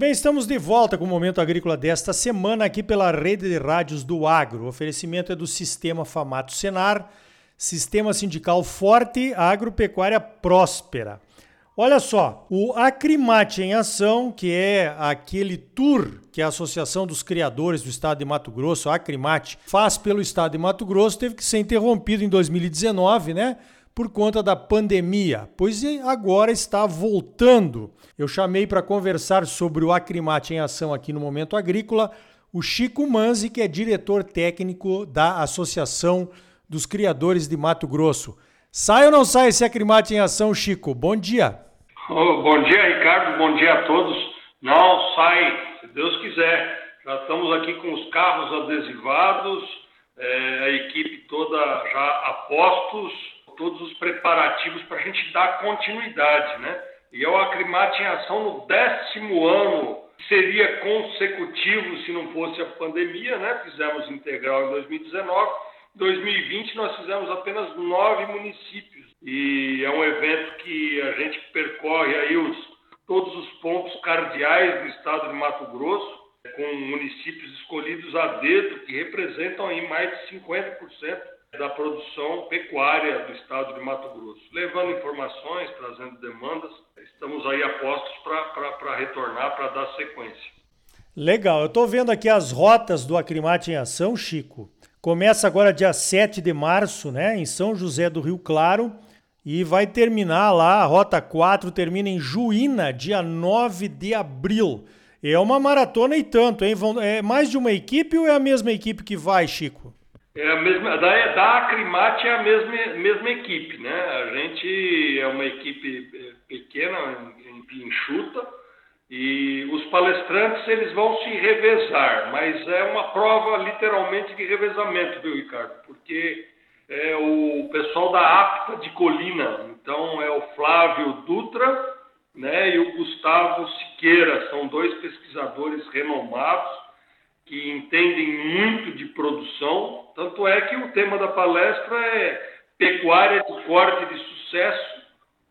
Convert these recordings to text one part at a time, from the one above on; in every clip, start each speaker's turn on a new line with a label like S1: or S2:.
S1: bem, estamos de volta com o Momento Agrícola desta semana aqui pela rede de rádios do Agro. O oferecimento é do Sistema Famato Senar, Sistema Sindical Forte, Agropecuária Próspera. Olha só, o Acrimate em Ação, que é aquele tour que a Associação dos Criadores do Estado de Mato Grosso, a Acrimate, faz pelo Estado de Mato Grosso, teve que ser interrompido em 2019, né? Por conta da pandemia, pois agora está voltando. Eu chamei para conversar sobre o Acrimate em Ação aqui no Momento Agrícola o Chico Manzi, que é diretor técnico da Associação dos Criadores de Mato Grosso. Sai ou não sai esse Acrimate em Ação, Chico? Bom dia.
S2: Oh, bom dia, Ricardo. Bom dia a todos. Não, sai, se Deus quiser. Já estamos aqui com os carros adesivados, é, a equipe toda já a postos, todos os preparativos para a gente dar continuidade, né? E o Acrimate em Ação no décimo ano, seria consecutivo se não fosse a pandemia, né? Fizemos integral em 2019 2020 nós fizemos apenas nove municípios e é um evento que a gente percorre aí os, todos os pontos cardeais do estado de Mato Grosso, com municípios escolhidos a dedo que representam aí mais de 50% da produção pecuária do estado de Mato Grosso. Levando informações, trazendo demandas, estamos aí apostos para retornar, para dar sequência.
S1: Legal, eu estou vendo aqui as rotas do Acrimate em Ação, Chico. Começa agora dia 7 de março, né, em São José do Rio Claro, e vai terminar lá, a Rota 4 termina em Juína, dia 9 de abril. É uma maratona e tanto, hein? É mais de uma equipe ou é a mesma equipe que vai, Chico?
S2: É a mesma, da, da Acrimate é a mesma, mesma equipe, né? A gente é uma equipe é, pequena, enxuta, e os palestrantes eles vão se revezar, mas é uma prova literalmente de revezamento, viu, Ricardo? Porque é o pessoal da APTA de Colina, então é o Flávio Dutra né, e o Gustavo Siqueira, são dois pesquisadores renomados que entendem muito de produção, tanto é que o tema da palestra é Pecuária de corte de sucesso,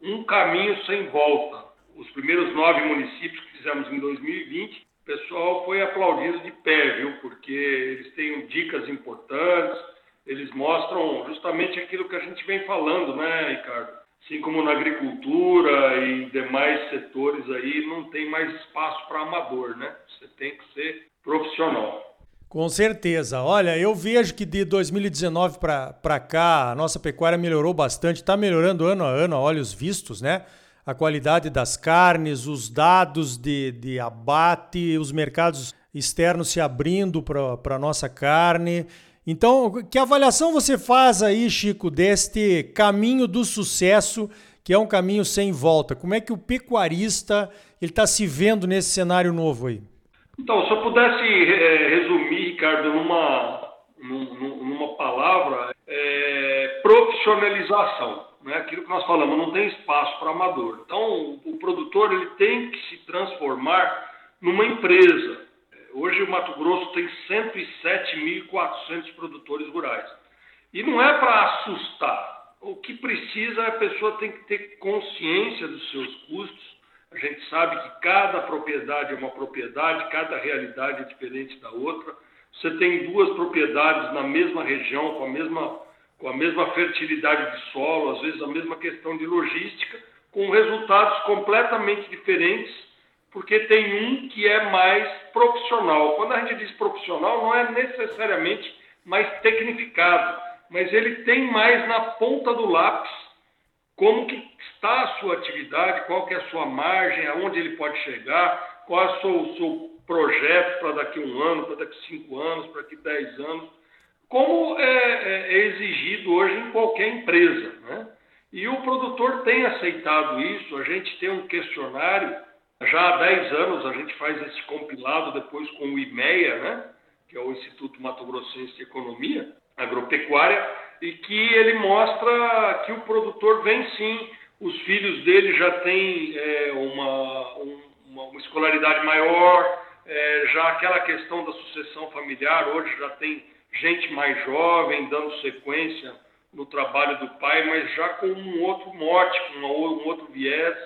S2: um caminho sem volta. Os primeiros nove municípios fizemos em 2020, o pessoal foi aplaudido de pé, viu? Porque eles têm dicas importantes, eles mostram justamente aquilo que a gente vem falando, né, Ricardo? Assim como na agricultura e demais setores aí, não tem mais espaço para amador, né? Você tem que ser profissional.
S1: Com certeza. Olha, eu vejo que de 2019 para cá a nossa pecuária melhorou bastante, está melhorando ano a ano, a olhos vistos, né? a qualidade das carnes, os dados de, de abate, os mercados externos se abrindo para a nossa carne. Então, que avaliação você faz aí, Chico, deste caminho do sucesso, que é um caminho sem volta? Como é que o pecuarista está se vendo nesse cenário novo aí?
S2: Então, se eu pudesse é, resumir, Ricardo, numa, numa palavra, é profissionalização né, aquilo que nós falamos, não tem espaço para amador. Então, o produtor ele tem que se transformar numa empresa. Hoje o Mato Grosso tem 107.400 produtores rurais. E não é para assustar. O que precisa a pessoa tem que ter consciência dos seus custos. A gente sabe que cada propriedade é uma propriedade, cada realidade é diferente da outra. Você tem duas propriedades na mesma região, com a mesma com a mesma fertilidade de solo, às vezes a mesma questão de logística, com resultados completamente diferentes, porque tem um que é mais profissional. Quando a gente diz profissional, não é necessariamente mais tecnificado, mas ele tem mais na ponta do lápis como que está a sua atividade, qual que é a sua margem, aonde ele pode chegar, qual é o seu, seu projeto para daqui um ano, para daqui cinco anos, para daqui dez anos como é, é, é exigido hoje em qualquer empresa. Né? E o produtor tem aceitado isso, a gente tem um questionário, já há 10 anos a gente faz esse compilado depois com o IMEA, né? que é o Instituto Mato Grossense de Economia Agropecuária, e que ele mostra que o produtor vem sim, os filhos dele já têm é, uma, uma, uma, escolaridade maior, é, já aquela questão da sucessão familiar hoje já tem gente mais jovem dando sequência no trabalho do pai, mas já com um outro mote, com um outro viés.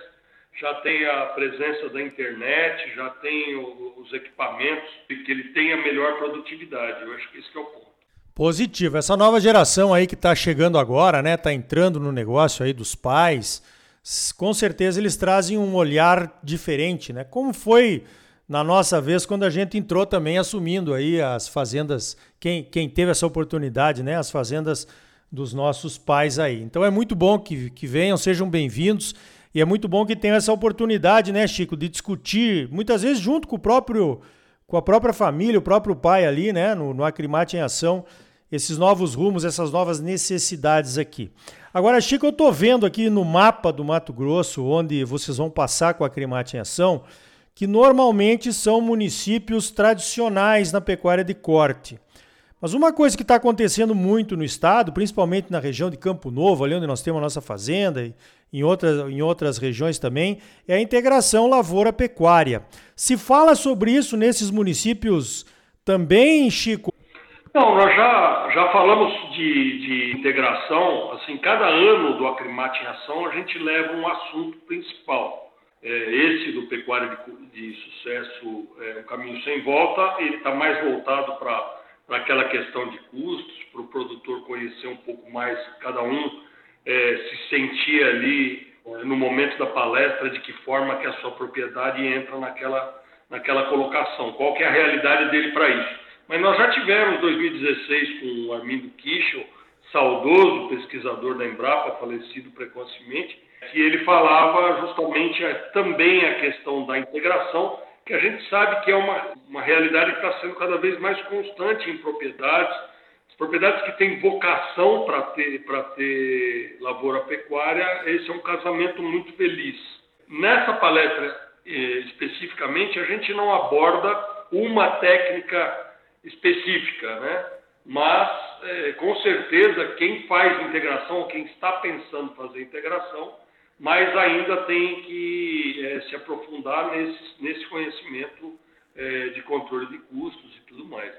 S2: Já tem a presença da internet, já tem os equipamentos, que ele tenha melhor produtividade. Eu acho que esse que é o ponto.
S1: Positivo. Essa nova geração aí que está chegando agora, né, está entrando no negócio aí dos pais, com certeza eles trazem um olhar diferente, né? Como foi na nossa vez quando a gente entrou também assumindo aí as fazendas, quem, quem teve essa oportunidade, né, as fazendas dos nossos pais aí. Então é muito bom que, que venham, sejam bem-vindos. E é muito bom que tenha essa oportunidade, né, Chico, de discutir, muitas vezes junto com o próprio com a própria família, o próprio pai ali, né, no, no Acrimate em Ação, esses novos rumos, essas novas necessidades aqui. Agora, Chico, eu estou vendo aqui no mapa do Mato Grosso, onde vocês vão passar com a Acrimate em Ação, que normalmente são municípios tradicionais na pecuária de corte. Mas uma coisa que está acontecendo muito no estado, principalmente na região de Campo Novo, ali onde nós temos a nossa fazenda, em outras, em outras regiões também, é a integração lavoura-pecuária. Se fala sobre isso nesses municípios também, Chico?
S2: Não, nós já, já falamos de, de integração. Assim, cada ano do Acrimate em Ação, a gente leva um assunto principal. É, esse do pecuário de, de sucesso, é, um caminho sem volta, ele está mais voltado para aquela questão de custos, para o produtor conhecer um pouco mais, cada um é, se sentir ali no momento da palestra de que forma que a sua propriedade entra naquela, naquela colocação, qual que é a realidade dele para isso. Mas nós já tivemos 2016 com o Armindo Kichel, saudoso pesquisador da Embrapa, falecido precocemente, que ele falava justamente é, também a questão da integração que a gente sabe que é uma, uma realidade que está sendo cada vez mais constante em propriedades, propriedades que têm vocação para ter, ter lavoura pecuária, esse é um casamento muito feliz. Nessa palestra eh, especificamente, a gente não aborda uma técnica específica, né? mas eh, com certeza quem faz integração, quem está pensando fazer integração, mas ainda tem que é, se aprofundar nesse, nesse conhecimento é, de controle de custos e tudo mais.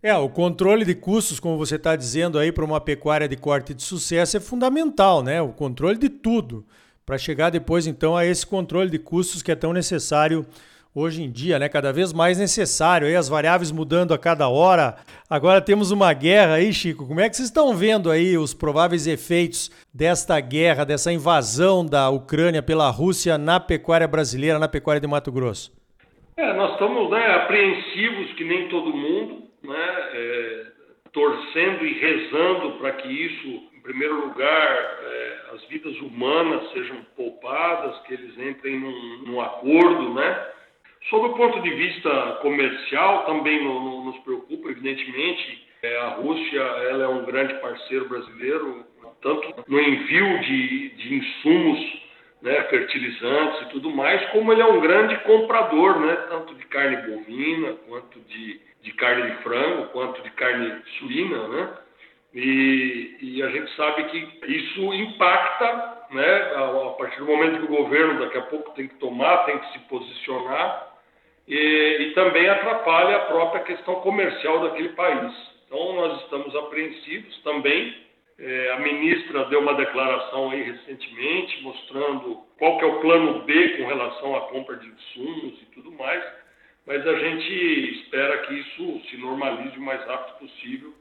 S1: É, o controle de custos, como você está dizendo aí, para uma pecuária de corte de sucesso é fundamental, né? O controle de tudo, para chegar depois então a esse controle de custos que é tão necessário hoje em dia, né? Cada vez mais necessário. Aí as variáveis mudando a cada hora. Agora temos uma guerra aí, Chico. Como é que vocês estão vendo aí os prováveis efeitos desta guerra, dessa invasão da Ucrânia pela Rússia na pecuária brasileira, na pecuária de Mato Grosso?
S2: É, nós estamos né, apreensivos, que nem todo mundo, né? É, torcendo e rezando para que isso, em primeiro lugar, é, as vidas humanas sejam poupadas, que eles entrem num, num acordo, né? Sob o ponto de vista comercial, também no, no, nos preocupa, evidentemente. É, a Rússia ela é um grande parceiro brasileiro, tanto no envio de, de insumos, né, fertilizantes e tudo mais, como ele é um grande comprador, né, tanto de carne bovina, quanto de, de carne de frango, quanto de carne suína, né? E, e, a gente sabe que isso impacta, né, a, a, partir do momento que o governo daqui a pouco tem que tomar, tem que se posicionar, e, e também atrapalha a própria questão comercial daquele país. Então, nós estamos apreensivos também. É, a ministra deu uma declaração aí recentemente mostrando qual que é o plano B com relação à compra de insumos e tudo mais, mas a gente espera que isso se normalize o mais rápido possível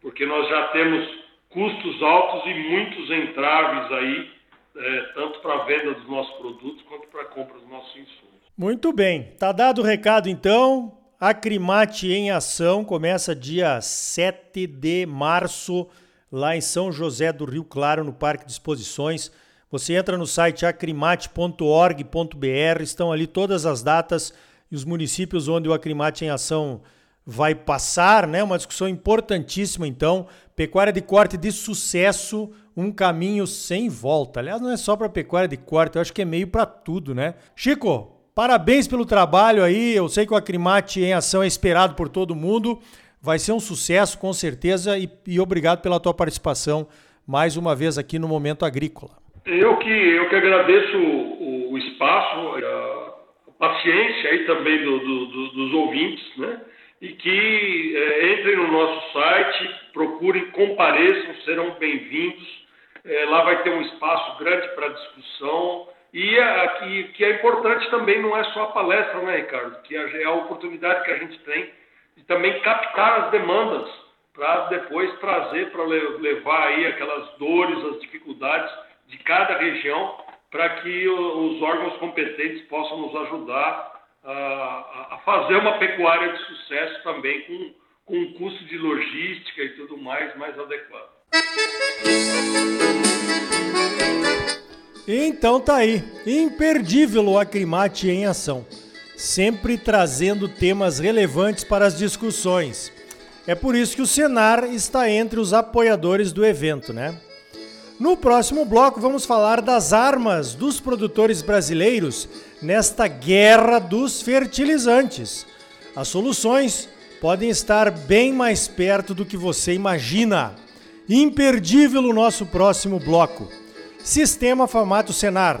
S2: porque nós já temos custos altos e muitos entraves aí, é, tanto para a venda dos nossos produtos quanto para a compra dos nossos insumos.
S1: Muito bem, tá dado o recado então. Acrimate em ação começa dia 7 de março, lá em São José do Rio Claro, no Parque de Exposições. Você entra no site acrimate.org.br, estão ali todas as datas e os municípios onde o Acrimate em Ação vai passar, né? Uma discussão importantíssima, então. Pecuária de corte de sucesso, um caminho sem volta. Aliás, não é só para pecuária de corte, eu acho que é meio para tudo, né? Chico, parabéns pelo trabalho aí. Eu sei que o Acrimate em ação é esperado por todo mundo. Vai ser um sucesso, com certeza, e, e obrigado pela tua participação mais uma vez aqui no Momento Agrícola.
S2: Eu que, eu que agradeço o, o espaço, a paciência aí também do, do, do, dos ouvintes, né? e que é, entrem no nosso site, procurem, compareçam, serão bem-vindos. É, lá vai ter um espaço grande para discussão E aqui, que é importante também não é só a palestra, né, Ricardo? Que é a oportunidade que a gente tem de também captar as demandas para depois trazer para levar aí aquelas dores, as dificuldades de cada região para que os órgãos competentes possam nos ajudar a, a fazer uma pecuária de sucesso também com, com um custo de logística e tudo mais mais adequado.
S1: Então tá aí, imperdível o Acrimate em ação, sempre trazendo temas relevantes para as discussões. É por isso que o Senar está entre os apoiadores do evento, né? No próximo bloco, vamos falar das armas dos produtores brasileiros nesta guerra dos fertilizantes. As soluções podem estar bem mais perto do que você imagina. Imperdível o nosso próximo bloco. Sistema Famato Senar.